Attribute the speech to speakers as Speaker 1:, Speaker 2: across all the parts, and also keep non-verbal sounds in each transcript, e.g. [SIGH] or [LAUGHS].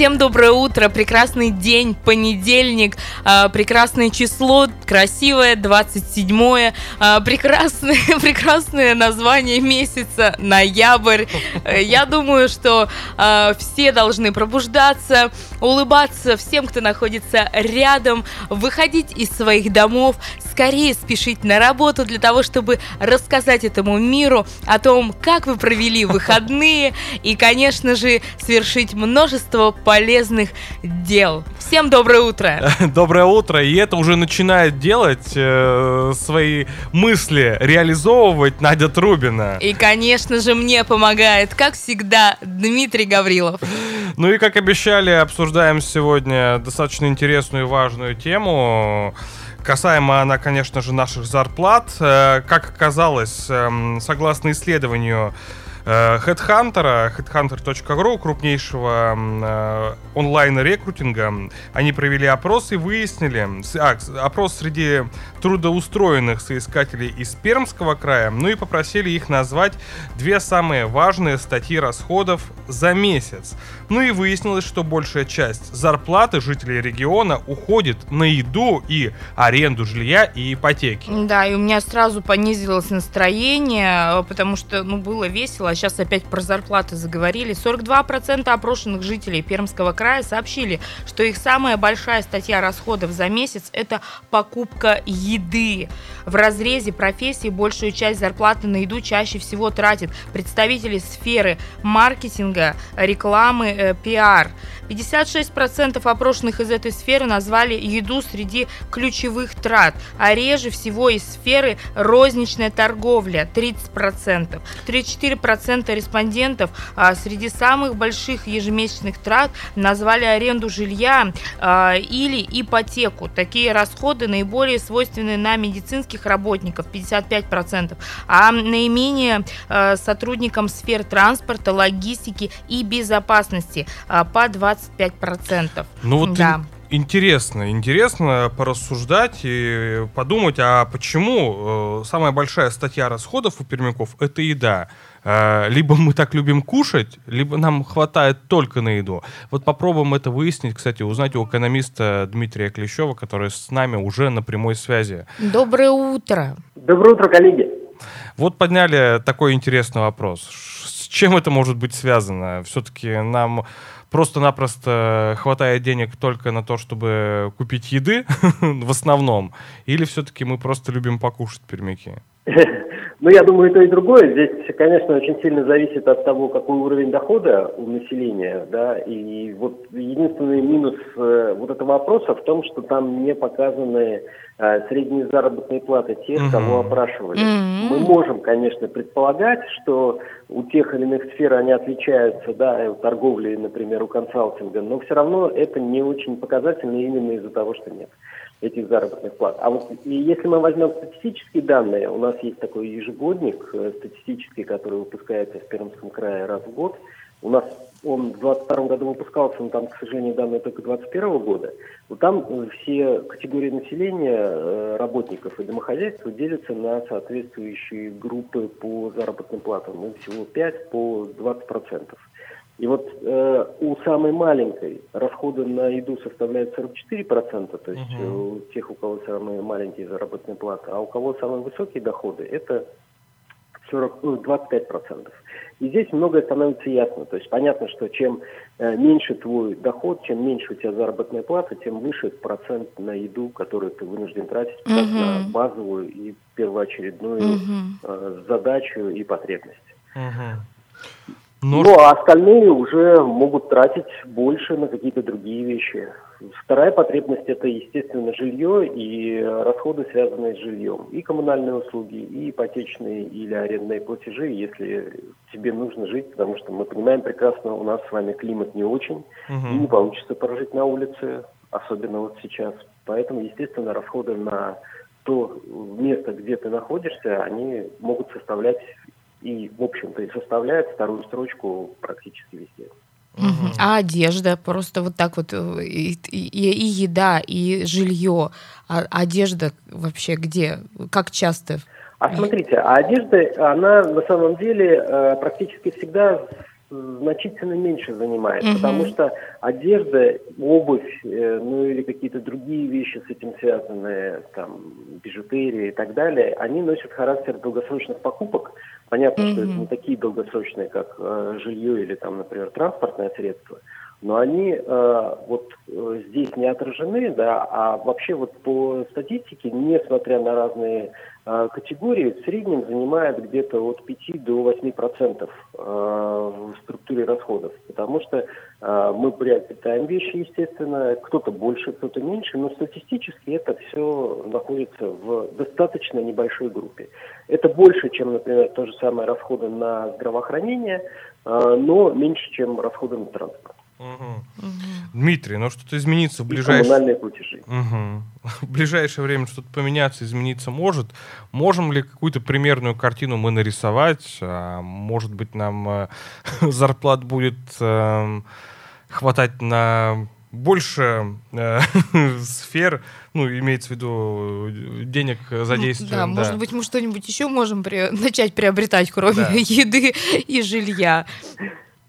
Speaker 1: Всем доброе утро, прекрасный день, понедельник, э, прекрасное число, красивое, 27 э, прекрасное, [LAUGHS] прекрасное название месяца, ноябрь. Э, я думаю, что э, все должны пробуждаться, улыбаться всем, кто находится рядом, выходить из своих домов, скорее спешить на работу для того, чтобы рассказать этому миру о том, как вы провели выходные и, конечно же, совершить множество полезных дел. Всем доброе утро! [LAUGHS]
Speaker 2: Доброе утро! И это уже начинает делать э, свои мысли, реализовывать Надя Трубина.
Speaker 1: И, конечно же, мне помогает, как всегда, Дмитрий Гаврилов.
Speaker 2: Ну и, как обещали, обсуждаем сегодня достаточно интересную и важную тему. Касаемо она, конечно же, наших зарплат. Э, как оказалось, эм, согласно исследованию Headhunter, headhunter.ru, крупнейшего э, онлайн-рекрутинга, они провели опрос и выяснили, а, опрос среди трудоустроенных соискателей из Пермского края, ну и попросили их назвать две самые важные статьи расходов за месяц. Ну и выяснилось, что большая часть зарплаты жителей региона уходит на еду и аренду жилья и ипотеки.
Speaker 1: Да, и у меня сразу понизилось настроение, потому что, ну, было весело, а сейчас опять про зарплаты заговорили. 42% опрошенных жителей Пермского края сообщили, что их самая большая статья расходов за месяц – это покупка еды. В разрезе профессии большую часть зарплаты на еду чаще всего тратят представители сферы маркетинга, рекламы, э, пиар. 56% опрошенных из этой сферы назвали еду среди ключевых трат, а реже всего из сферы розничная торговля – 30%. 34% респондентов а, среди самых больших ежемесячных трат назвали аренду жилья а, или ипотеку. Такие расходы наиболее свойственны на медицинских работников – 55%, а наименее а, сотрудникам сфер транспорта, логистики и безопасности а, по 25%.
Speaker 2: Ну вот да. интересно, интересно порассуждать и подумать, а почему э, самая большая статья расходов у пермяков – это еда? Э, либо мы так любим кушать, либо нам хватает только на еду. Вот попробуем это выяснить, кстати, узнать у экономиста Дмитрия Клещева, который с нами уже на прямой связи.
Speaker 1: Доброе утро.
Speaker 3: Доброе утро, коллеги.
Speaker 2: Вот подняли такой интересный вопрос. С чем это может быть связано? Все-таки нам просто-напросто хватает денег только на то, чтобы купить еды [LAUGHS] в основном? Или все-таки мы просто любим покушать пермяки?
Speaker 3: Ну, я думаю, и то, и другое. Здесь, конечно, очень сильно зависит от того, какой уровень дохода у населения, да, и вот единственный минус э, вот этого вопроса в том, что там не показаны э, средние заработные платы тех, uh-huh. кого опрашивали. Uh-huh. Мы можем, конечно, предполагать, что у тех или иных сфер они отличаются, да, у торговли, например, у консалтинга, но все равно это не очень показательно именно из-за того, что нет этих заработных плат. А вот и если мы возьмем статистические данные, у нас есть такой ежегодник э, статистический, который выпускается в Пермском крае раз в год. У нас он в 2022 году выпускался, но там, к сожалению, данные только 2021 года. Вот там все категории населения, э, работников и домохозяйств делятся на соответствующие группы по заработным платам. Ну, всего 5 по 20 процентов. И вот э, у самой маленькой расходы на еду составляют 44%, то есть угу. у тех, у кого самые маленькие заработные платы, а у кого самые высокие доходы, это 40, ну, 25%. И здесь многое становится ясно. То есть понятно, что чем э, меньше твой доход, чем меньше у тебя заработная плата, тем выше процент на еду, которую ты вынужден тратить угу. на базовую и первоочередную угу. э, задачу и потребность. Угу. Но... Ну а остальные уже могут тратить больше на какие-то другие вещи. вторая потребность это, естественно, жилье и расходы, связанные с жильем. И коммунальные услуги, и ипотечные или арендные платежи, если тебе нужно жить, потому что мы понимаем прекрасно, у нас с вами климат не очень, угу. и не получится прожить на улице, особенно вот сейчас. Поэтому, естественно, расходы на то место, где ты находишься, они могут составлять и, в общем-то, и составляют вторую строчку практически везде.
Speaker 1: Угу. А одежда просто вот так вот э, и, и, и еда, и жилье. А одежда вообще где? Как часто?
Speaker 3: А смотрите, а одежда, она на самом деле э, практически всегда значительно меньше занимает, угу. потому что одежда, обувь, э, ну или какие-то другие вещи с этим связанные, там, бижутерия и так далее, они носят характер долгосрочных покупок. Понятно, угу. что это не такие долгосрочные, как э, жилье или там, например, транспортное средство, но они э, вот э, здесь не отражены, да, а вообще вот по статистике, несмотря на разные э, категории, в среднем занимает где-то от 5 до 8 процентов э, в структуре расходов, потому что э, мы приобретаем вещи, естественно, кто-то больше, кто-то меньше, но статистически это все находится в достаточно небольшой группе. Это больше, чем, например, то же самое расходы на здравоохранение, э, но меньше, чем расходы на транспорт.
Speaker 2: Угу. Дмитрий, ну что-то изменится в ближайшее...
Speaker 3: Коммунальные платежи.
Speaker 2: Угу. [LAUGHS] В ближайшее время что-то поменяться, измениться может. Можем ли какую-то примерную картину мы нарисовать? А, может быть, нам э, [LAUGHS] зарплат будет э, хватать на больше э, [LAUGHS] сфер, ну, имеется в виду денег задействуем.
Speaker 1: Да, да, может быть, мы что-нибудь еще можем при... начать приобретать, кроме да. еды и жилья.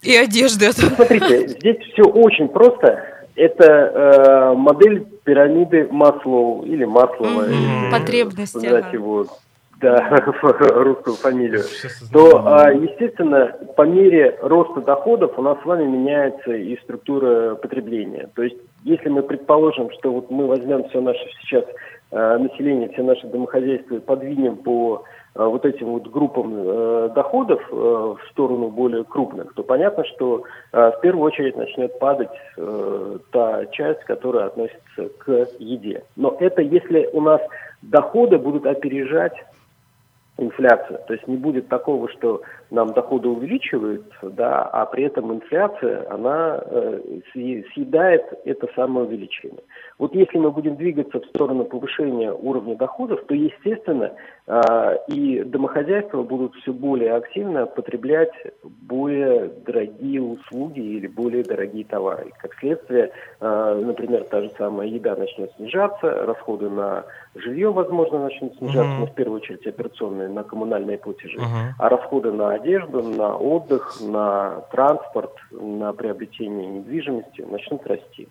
Speaker 1: И одежды. [LAUGHS]
Speaker 3: Смотрите, здесь все очень просто. Это э, модель пирамиды Маслоу или Маслова.
Speaker 1: Mm-hmm. Потребности. Ага.
Speaker 3: его да, [LAUGHS] русскую фамилию, то, а, естественно, по мере роста доходов у нас с вами меняется и структура потребления. То есть, если мы предположим, что вот мы возьмем все наше сейчас э, население, все наши домохозяйства подвинем по Э, вот этим вот группам э, доходов в сторону более крупных, то понятно, что в первую очередь начнет падать та часть, которая относится к еде. Но это если у нас доходы будут опережать инфляцию. То есть не будет такого, что нам доходы увеличиваются, да, а при этом инфляция, она э, съедает это самое увеличение. Вот если мы будем двигаться в сторону повышения уровня доходов, то, естественно, э, и домохозяйства будут все более активно потреблять более дорогие услуги или более дорогие товары. Как следствие, э, например, та же самая еда начнет снижаться, расходы на жилье, возможно, начнут снижаться, mm-hmm. но в первую очередь операционные на коммунальные платежи, mm-hmm. а расходы на одежду, на отдых, на транспорт, на приобретение недвижимости начнут расти.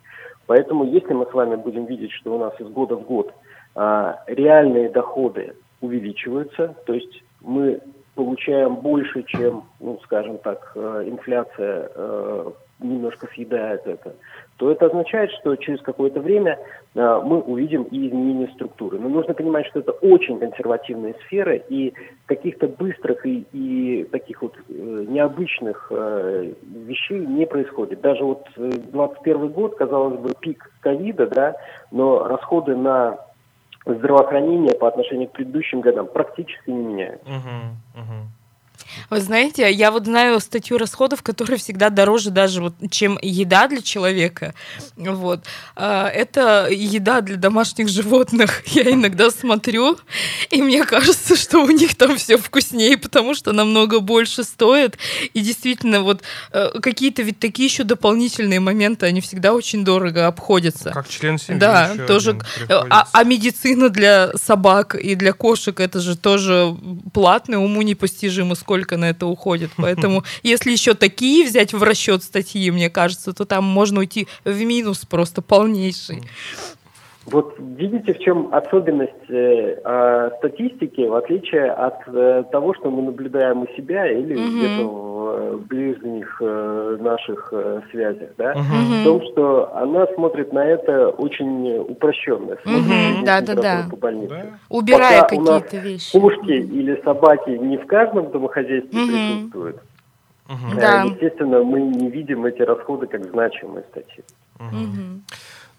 Speaker 3: Поэтому, если мы с вами будем видеть, что у нас из года в год а, реальные доходы увеличиваются, то есть мы получаем больше, чем, ну, скажем так, э, инфляция э, немножко съедает это, то это означает, что через какое-то время э, мы увидим и изменение структуры. Но нужно понимать, что это очень консервативные сферы, и каких-то быстрых и, и таких вот э, необычных э, вещей не происходит. Даже вот 2021 год, казалось бы, пик ковида, да, но расходы на здравоохранение по отношению к предыдущим годам практически не меняются. Uh-huh,
Speaker 1: uh-huh. Вы знаете, я вот знаю статью расходов, которая всегда дороже даже, вот, чем еда для человека. Вот. А, это еда для домашних животных. [LAUGHS] Я иногда смотрю, и мне кажется, что у них там все вкуснее, потому что намного больше стоит. И действительно, вот э, какие-то ведь такие еще дополнительные моменты, они всегда очень дорого обходятся.
Speaker 2: Как член семьи.
Speaker 1: Да, тоже. А, а медицина для собак и для кошек это же тоже платно, уму непостижимо, сколько сколько на это уходит. [LAUGHS] Поэтому, если еще такие взять в расчет статьи, мне кажется, то там можно уйти в минус просто полнейший.
Speaker 3: Вот видите, в чем особенность э, э, статистики, в отличие от э, того, что мы наблюдаем у себя или mm-hmm. где-то в ближних э, наших э, связях, да, mm-hmm. в том, что она смотрит на это очень упрощенно.
Speaker 1: Mm-hmm. Да, да, да.
Speaker 3: По больнице.
Speaker 1: Да. Убирая какие-то вещи.
Speaker 3: Кошки или собаки не в каждом домохозяйстве mm-hmm. присутствуют. Mm-hmm. Да. Естественно, мы не видим эти расходы как значимые статьи.
Speaker 2: Mm-hmm.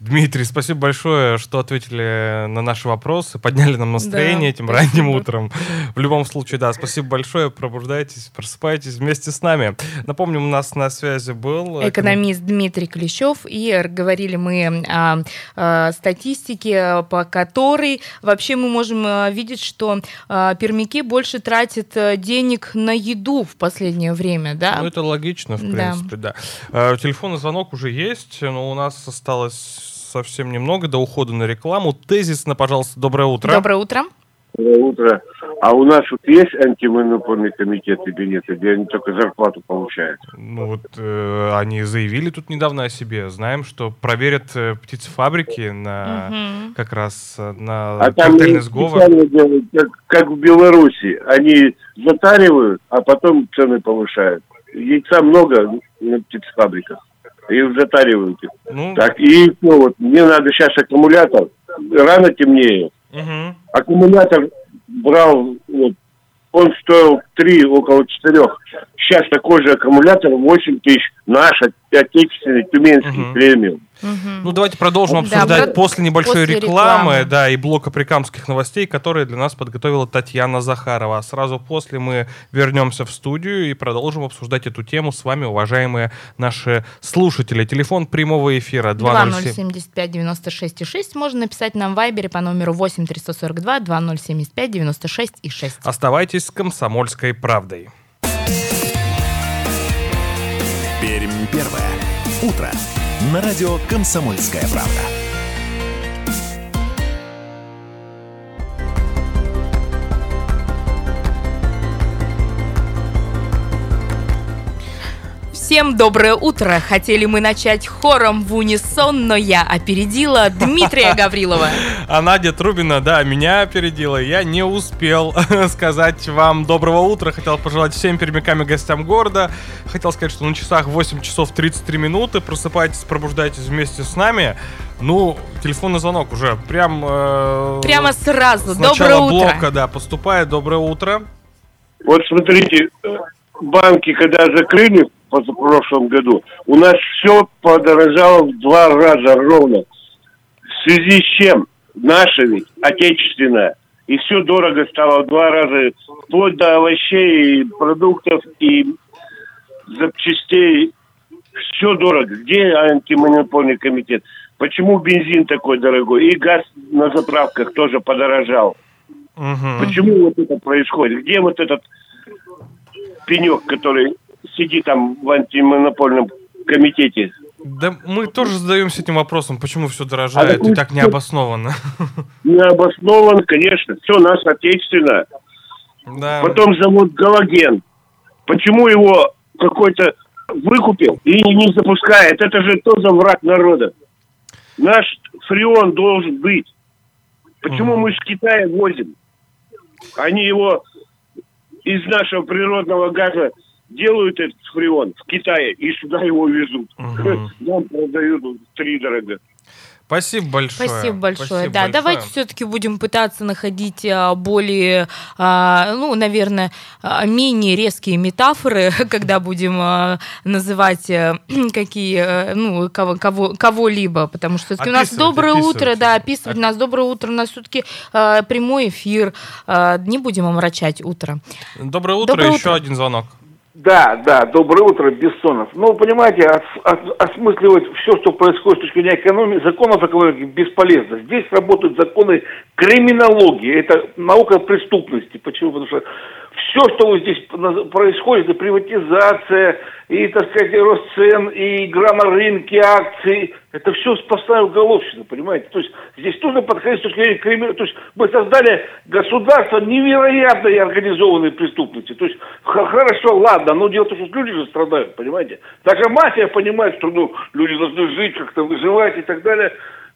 Speaker 2: Дмитрий, спасибо большое, что ответили на наши вопросы, подняли нам настроение
Speaker 1: Да,
Speaker 2: этим
Speaker 1: спасибо.
Speaker 2: ранним утром. В любом случае, да, спасибо большое, пробуждайтесь, просыпайтесь вместе с нами. Напомню, у нас на связи был...
Speaker 1: Экономист Дмитрий Клещев, и говорили мы о, о статистике, по которой вообще мы можем э, видеть, что э, пермяки больше тратят э, денег на еду в последнее время, да?
Speaker 2: Ну, это логично, в
Speaker 1: Да.
Speaker 2: принципе, да. Э, Телефонный звонок уже есть, но у нас осталось совсем немного до ухода на рекламу. Тезисно, пожалуйста, доброе утро.
Speaker 1: Доброе утро.
Speaker 4: Доброе утро. А у нас вот есть антимонопольный комитет или нет, где они только зарплату получают?
Speaker 2: Ну вот э, они заявили тут недавно о себе. Знаем, что проверят э, птицефабрики на
Speaker 1: Мгм.
Speaker 2: как раз э, на
Speaker 4: А
Speaker 2: картельный сговор.
Speaker 4: делают, как, как в Беларуси. Они затаривают, а потом цены повышают. Яйца много на птицефабриках. Их затаривают. их.
Speaker 2: Ну,
Speaker 4: Так, и ну, вот, мне надо сейчас аккумулятор. Рано темнее.
Speaker 2: мгм.
Speaker 4: Аккумулятор брал, вот, он стоил 3, около 4. Сейчас такой же аккумулятор 8 тысяч. Наш, отечественный, тюменский,
Speaker 2: Мгм.
Speaker 4: премиум.
Speaker 1: Мгм.
Speaker 2: Ну, давайте продолжим
Speaker 1: Да,
Speaker 2: обсуждать
Speaker 1: про-
Speaker 2: после небольшой
Speaker 1: после
Speaker 2: рекламы,
Speaker 1: рекламы.
Speaker 2: да, и блока прикамских новостей, которые для нас подготовила Татьяна Захарова. А сразу после мы вернемся в студию и продолжим обсуждать эту тему с вами, уважаемые наши слушатели. Телефон прямого эфира 207.
Speaker 1: 2075 96 и 6. Можно написать нам в Вайбере по номеру 8 342 2075 96 и 6.
Speaker 2: Оставайтесь с комсомольской правдой.
Speaker 5: Пермь первое. Утро. На радио «Комсомольская правда».
Speaker 1: Всем доброе утро! Хотели мы начать хором в унисон, но я опередила Дмитрия [LAUGHS] Гаврилова.
Speaker 2: А Надя Трубина, да, меня опередила. Я не успел [LAUGHS] сказать вам доброго утра. Хотел пожелать всем пермякам и гостям города. Хотел сказать, что на часах 8 часов 33 минуты. Просыпайтесь, пробуждайтесь вместе с нами. Ну, телефонный звонок уже прям... э,
Speaker 1: Прямо сразу.
Speaker 2: с
Speaker 1: Доброе
Speaker 2: начала
Speaker 1: утро.
Speaker 2: блока, да, поступает. Доброе утро.
Speaker 4: Вот смотрите, банки, когда закрыли позапрошлом году, у нас все подорожало в два раза ровно. В связи с чем? Наше ведь, отечественное. И все дорого стало в два раза. Вплоть до овощей, и продуктов и запчастей. Все дорого. Где антимонопольный комитет? Почему бензин такой дорогой? И газ на заправках тоже подорожал.
Speaker 2: Мгм.
Speaker 4: Почему вот это происходит? Где вот этот пенек, который сидит там в антимонопольном комитете?
Speaker 2: Да мы тоже задаемся этим вопросом, почему все дорожает
Speaker 4: А
Speaker 2: и так необоснованно. [LAUGHS]
Speaker 4: Необоснован, конечно, все наше отечественное.
Speaker 2: Да.
Speaker 4: Потом завод Галоген. Почему его какой-то выкупил и не запускает? Это же тоже враг народа. Наш фреон должен быть. Почему мы с Китая возим? Они его из нашего природного газа делают этот фреон в Китае и сюда его везут.
Speaker 2: Мгм. [LAUGHS]
Speaker 4: Нам продают три дорого.
Speaker 2: Спасибо большое.
Speaker 1: Спасибо большое.
Speaker 2: Спасибо
Speaker 1: да,
Speaker 2: большое.
Speaker 1: давайте все-таки будем пытаться находить а, более, а, ну, наверное, а, менее резкие метафоры, [LAUGHS] когда будем называть а, [CLEARS THROAT] какие, а, ну, кого, кого, кого-либо, потому что у нас доброе
Speaker 2: описывать.
Speaker 1: утро, да, описывать у нас доброе утро, у нас все-таки прямой эфир, не будем омрачать утро.
Speaker 2: Доброе утро,
Speaker 1: Доброе
Speaker 2: еще
Speaker 1: утро.
Speaker 2: один звонок.
Speaker 6: Да, да, доброе утро, Бессонов. Ну, понимаете, ос- ос- осмысливать все, что происходит с точки зрения экономии, законов экономики бесполезно. Здесь работают законы криминологии, это наука преступности. Почему? Потому что все, что вот здесь происходит, это приватизация, и, так сказать, и рост цен, и игра на рынке, акции, это все сплошная уголовщина, понимаете? То есть здесь нужно подходить с криминала. То есть мы создали государство невероятной организованной преступности. То есть хорошо, ладно, но дело в том, что люди же страдают, понимаете? Даже мафия понимает, что ну, люди должны жить, как-то выживать и так далее.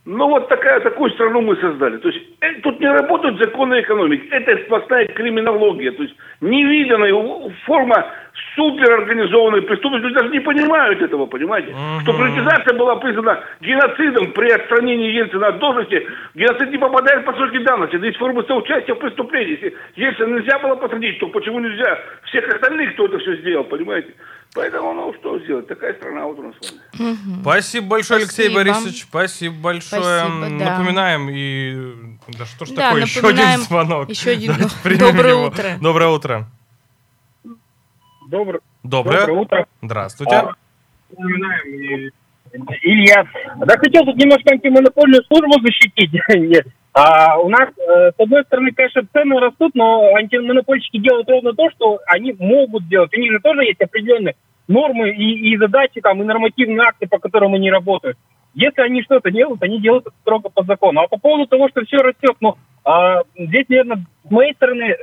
Speaker 6: Ну вот такая, такую страну мы создали. То есть э, тут не работают законы экономики. Это сплошная криминология. То есть невиданная форма суперорганизованной преступности. Люди даже не понимают этого, понимаете? Что приватизация была признана геноцидом при отстранении Ельцина от должности. Геноцид не попадает под сроки давности. Есть форма соучастия в преступлении. Если Ельцина нельзя было посадить, то почему нельзя всех остальных, кто это все сделал, понимаете? Поэтому, ну, что сделать? Такая страна вот у нас с вами.
Speaker 1: Мгм.
Speaker 2: Спасибо большое, Алексей
Speaker 1: Спасибо.
Speaker 2: Борисович. Спасибо большое.
Speaker 1: Спасибо, да.
Speaker 2: Напоминаем и... Да что ж
Speaker 1: Да,
Speaker 2: такое? Еще один звонок.
Speaker 1: Еще один. [LAUGHS] [LAUGHS] Доброе
Speaker 2: его.
Speaker 1: утро.
Speaker 2: Доброе утро.
Speaker 7: Доброе,
Speaker 2: Доброе.
Speaker 7: доброе утро.
Speaker 2: Здравствуйте.
Speaker 7: А, Напоминаем, и- Илья. Да хотел тут немножко антимонопольную службу защитить. [LAUGHS] А у нас, э, с одной стороны, конечно, цены растут, но антимонопольщики делают ровно то, что они могут делать. У них же тоже есть определенные нормы и, и задачи, там, и нормативные акты, по которым они работают. Если они что-то делают, они делают это строго по закону. А по поводу того, что все растет, ну, а, здесь, наверное, с моей стороны,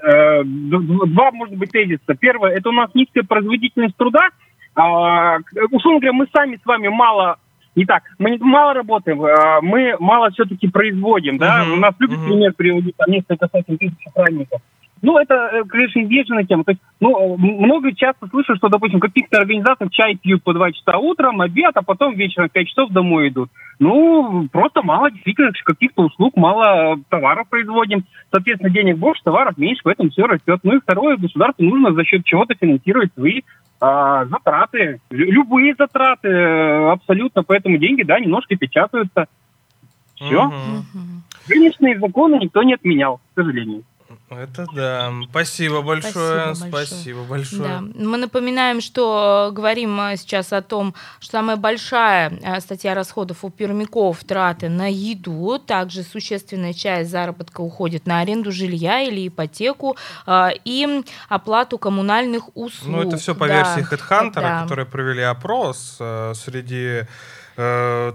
Speaker 7: д- два, может быть, тезиса. Первое, это у нас низкая производительность труда. А, условно говоря, мы сами с вами мало не так, мы мало работаем, а, мы мало все-таки производим, да,
Speaker 2: Мгм,
Speaker 7: у нас любят
Speaker 2: мгм.
Speaker 7: пример приводить там несколько сотен тысяч охранников. Ну, это, э, конечно, известная тема. То есть, ну, э, много часто слышу, что, допустим, в каких-то организациях чай пьют по два часа утром, обед, а потом вечером в 5 часов домой идут. Ну, просто мало действительно каких-то услуг, мало товаров производим. Соответственно, денег больше, товаров меньше, поэтому все растет. Ну и второе, государству нужно за счет чего-то финансировать свои а, затраты, лю- любые затраты э, абсолютно, поэтому деньги, да, немножко печатаются. Все. Нынешние законы никто не отменял, к сожалению.
Speaker 2: Это да. Спасибо большое.
Speaker 1: Спасибо большое.
Speaker 2: Спасибо большое.
Speaker 1: Да. Мы напоминаем, что говорим сейчас о том, что самая большая э, статья расходов у пермяков траты на еду, также существенная часть заработка уходит на аренду жилья или ипотеку э, и оплату коммунальных услуг.
Speaker 2: Ну, это все по
Speaker 1: Да.
Speaker 2: версии HeadHunter,
Speaker 1: Да.
Speaker 2: которые провели опрос э, среди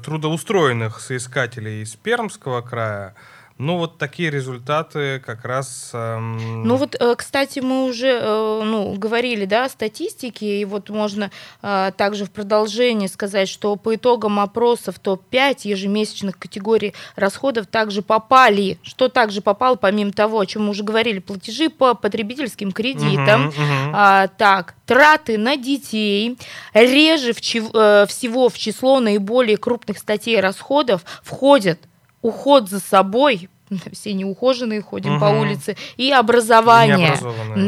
Speaker 2: трудоустроенных соискателей из Пермского края. Ну, вот такие результаты как раз... эм,
Speaker 1: Ну вот, э, кстати, мы уже э, ну, говорили да, о статистике, и вот можно э, также в продолжении сказать, что по итогам опросов топ-5 ежемесячных категорий расходов также попали, что также попало, помимо того, о чем мы уже говорили, платежи по потребительским кредитам,
Speaker 2: мгм, мгм.
Speaker 1: а, так, траты на детей. Реже в чев- э, всего в число наиболее крупных статей расходов входят уход за собой, [LAUGHS] все неухоженные ходим по
Speaker 2: Мгм.
Speaker 1: улице, и образование.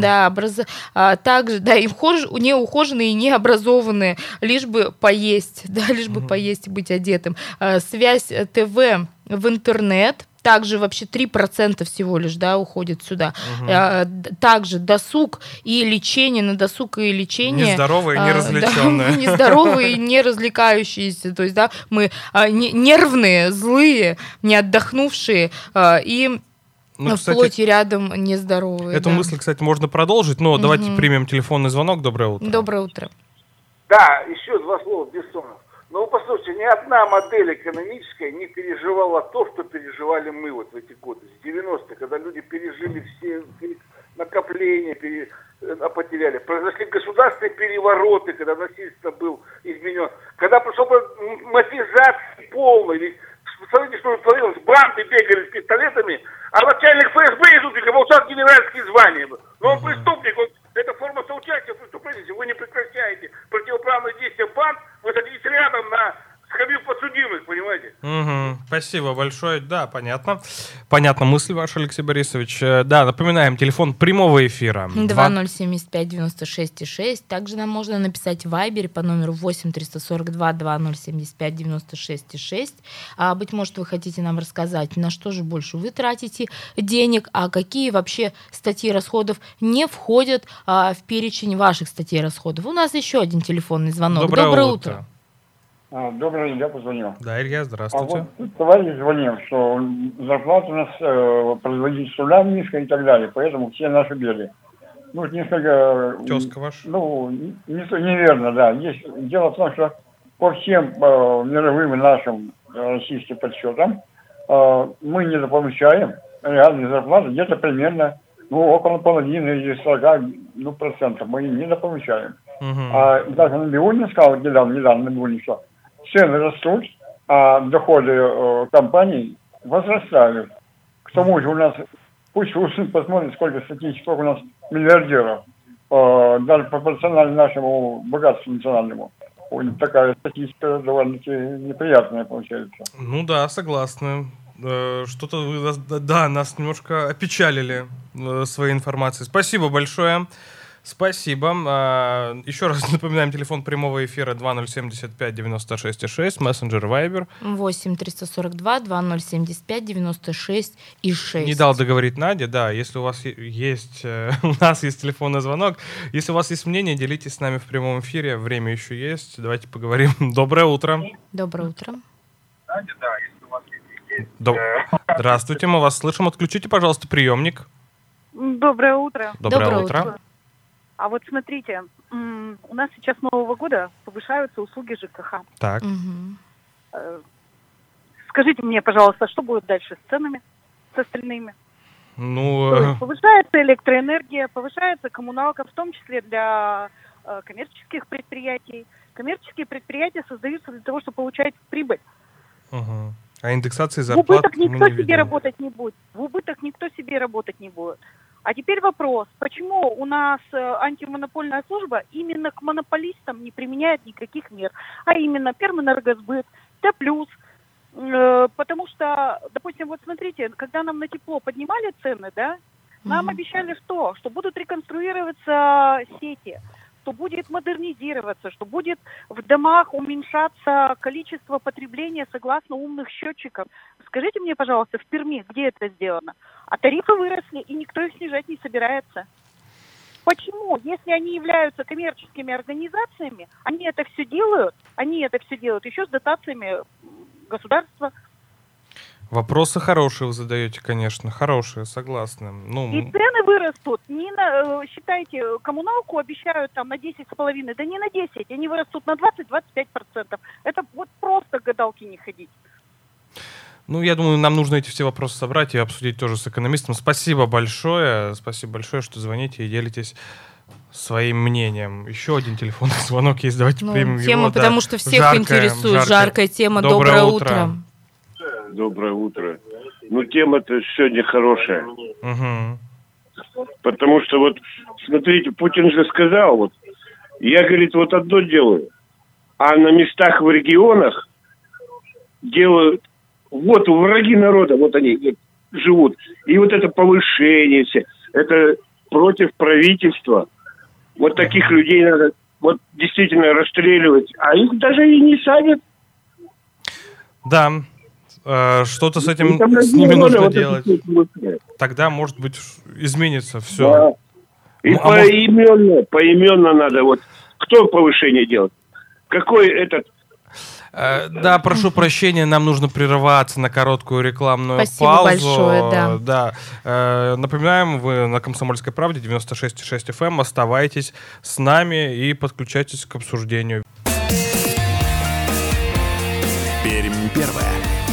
Speaker 1: Да, образ- а, также, да, и вхож- неухоженные и необразованные, лишь бы поесть, [LAUGHS] да, лишь бы
Speaker 2: Мгм.
Speaker 1: поесть и быть одетым. А, связь э, ТВ в интернет, также вообще 3% всего лишь, да, уходит сюда. А, д- также досуг и лечение, на досуг и лечение.
Speaker 2: Нездоровые,
Speaker 1: а,
Speaker 2: неразвлеченные.
Speaker 1: да, [LAUGHS] нездоровые, не развлекающиеся. То есть, да, мы а, не- нервные, злые, не отдохнувшие а, и
Speaker 2: Ну,
Speaker 1: в плоти рядом нездоровые.
Speaker 2: эту
Speaker 1: да.
Speaker 2: мысль, кстати, можно продолжить, но давайте
Speaker 1: Мгм.
Speaker 2: примем телефонный звонок. Доброе утро.
Speaker 1: Доброе утро.
Speaker 6: Да, еще два слова, Бессонов. Ну, послушайте, ни одна модель экономическая не переживала то, что переживали мы вот в эти годы, с 90-х, когда люди пережили все накопления, пере- э, потеряли. Произошли государственные перевороты, когда насильственно был изменен. Когда пошел матизация полная, ведь Посмотрите, что творилось. Банды бегали с пистолетами, а начальник ФСБ из получал генеральские звания. Но он преступник, он, это форма соучастия в преступлении. Если вы не прекращаете противоправные действия банд, вы садитесь рядом на скамью подсудимых, понимаете?
Speaker 2: Мгм. Спасибо большое. Да, понятно. Понятна мысль ваша, Алексей Борисович. Э, Да, напоминаем, телефон прямого эфира. Два-
Speaker 1: 2075 96 6. Также нам можно написать в Вайбере по номеру 8 342 2075 96 6. А, быть может, вы хотите нам рассказать, на что же больше вы тратите денег, а какие вообще статьи расходов не входят а, в перечень ваших статей расходов. У нас еще один телефонный звонок.
Speaker 2: Доброе, утро.
Speaker 8: А, Добрый день, я позвонил.
Speaker 2: Да, Илья,
Speaker 8: А
Speaker 2: здравствуйте.
Speaker 8: вот тут товарищ звонил, что зарплата у нас э, производитель труда низкая и так далее, поэтому все наши беды. Ну, несколько... э,
Speaker 2: Тезка ваш.
Speaker 8: Ну, не, не- неверно, да. Есть, дело в том, что по всем э, мировым нашим э, российским подсчетам э, мы недополучаем реальные зарплаты где-то примерно ну, около половины или 40 ну, процентов мы недополучаем.
Speaker 2: Мгм.
Speaker 8: А даже Набиулин сказал недавно, недавно Набиулин, что цены растут, а доходы э, компаний возрастают. К тому же у нас, пусть Русин [LAUGHS] посмотрит, сколько статистики, сколько у нас миллиардеров, э, даже пропорционально нашему богатству национальному. Такая статистика довольно-таки неприятная получается.
Speaker 2: Ну да, согласны. Э, Что-то вы да, нас немножко опечалили своей информацией. Спасибо большое. Спасибо. А, Еще раз [LAUGHS] напоминаем, телефон прямого эфира 2075 96 6, мессенджер Viber.
Speaker 1: 8 342 2075 96 и 6.
Speaker 2: Не дал договорить Надя, да, если у вас есть, э, [LAUGHS] у нас есть телефонный звонок, если у вас есть мнение, делитесь с нами в прямом эфире, время еще есть, давайте поговорим. [LAUGHS] Доброе утро.
Speaker 1: Доброе утро.
Speaker 2: Доб- Здравствуйте, мы вас слышим. Отключите, пожалуйста, приемник.
Speaker 9: Доброе утро.
Speaker 2: Доброе,
Speaker 1: Доброе
Speaker 2: утро.
Speaker 1: утро.
Speaker 9: А вот смотрите, у нас сейчас с Нового года повышаются услуги ЖКХ.
Speaker 2: Так.
Speaker 9: Э, Скажите мне, пожалуйста, что будет дальше с ценами, с остальными?
Speaker 2: Ну, э,
Speaker 9: есть повышается электроэнергия, повышается коммуналка, в том числе для э, коммерческих предприятий. Коммерческие предприятия создаются для того, чтобы получать прибыль.
Speaker 2: мгм. а индексации
Speaker 9: В
Speaker 2: зарплат
Speaker 9: убыток
Speaker 2: мы
Speaker 9: никто
Speaker 2: не
Speaker 9: себе
Speaker 2: видим.
Speaker 9: работать не будет. В убыток никто себе работать не будет. А теперь вопрос, почему у нас э, антимонопольная служба именно к монополистам не применяет никаких мер, а именно Пермэнергосбыт, Т+, э, потому что, допустим, вот смотрите, когда нам на тепло поднимали цены, да, нам
Speaker 1: Мгм.
Speaker 9: обещали что? Что будут реконструироваться сети, что будет модернизироваться, что будет в домах уменьшаться количество потребления согласно умных счетчиков. Скажите мне, пожалуйста, в Перми, где это сделано? А тарифы выросли, и никто их снижать не собирается. Почему? Если они являются коммерческими организациями, они это все делают, они это все делают еще с дотациями государства.
Speaker 2: Вопросы хорошие вы задаете, конечно, хорошие, согласны. Ну,
Speaker 9: И цены вырастут. Не на, э, считайте, коммуналку обещают там на 10,5, да не на 10, они вырастут на 20-25%. Это вот просто к гадалке не ходить.
Speaker 2: ну, я думаю, нам нужно эти все вопросы собрать и обсудить тоже с экономистом. Спасибо большое, спасибо большое, что звоните и делитесь своим мнением. Еще один телефонный [LAUGHS] звонок есть, давайте
Speaker 1: Ну,
Speaker 2: примем
Speaker 1: тема,
Speaker 2: его. да.
Speaker 1: потому что всех
Speaker 2: Жаркая,
Speaker 1: интересует.
Speaker 2: жаркая.
Speaker 1: Жаркая тема.
Speaker 2: Доброе
Speaker 1: Доброе,
Speaker 2: утро.
Speaker 1: утро.
Speaker 4: Доброе утро. Ну, тема-то сегодня хорошая.
Speaker 2: Мгм.
Speaker 4: Потому что вот, смотрите, Путин же сказал, вот, я, говорит, вот одно делаю, а на местах в регионах делают, вот враги народа, вот они вот живут. И вот это повышение все, это против правительства. Вот таких людей надо вот действительно расстреливать. А их даже и не садят.
Speaker 2: Да, что-то с
Speaker 4: И
Speaker 2: этим с ними нужно
Speaker 4: вот
Speaker 2: делать.
Speaker 4: э,
Speaker 2: Тогда, может быть, изменится
Speaker 4: да.
Speaker 2: все.
Speaker 4: И
Speaker 2: Ну, а может-
Speaker 4: поименно, поименно надо. Вот кто повышение делает? Какой этот
Speaker 2: Э, Да, прошу прощения, нам нужно прерываться на короткую рекламную
Speaker 1: Спасибо
Speaker 2: паузу.
Speaker 1: большое, да.
Speaker 2: Э, Напоминаем, вы на «Комсомольской правде» 96,6 FM. эм. Оставайтесь с нами и подключайтесь к обсуждению.
Speaker 5: Пермь первое.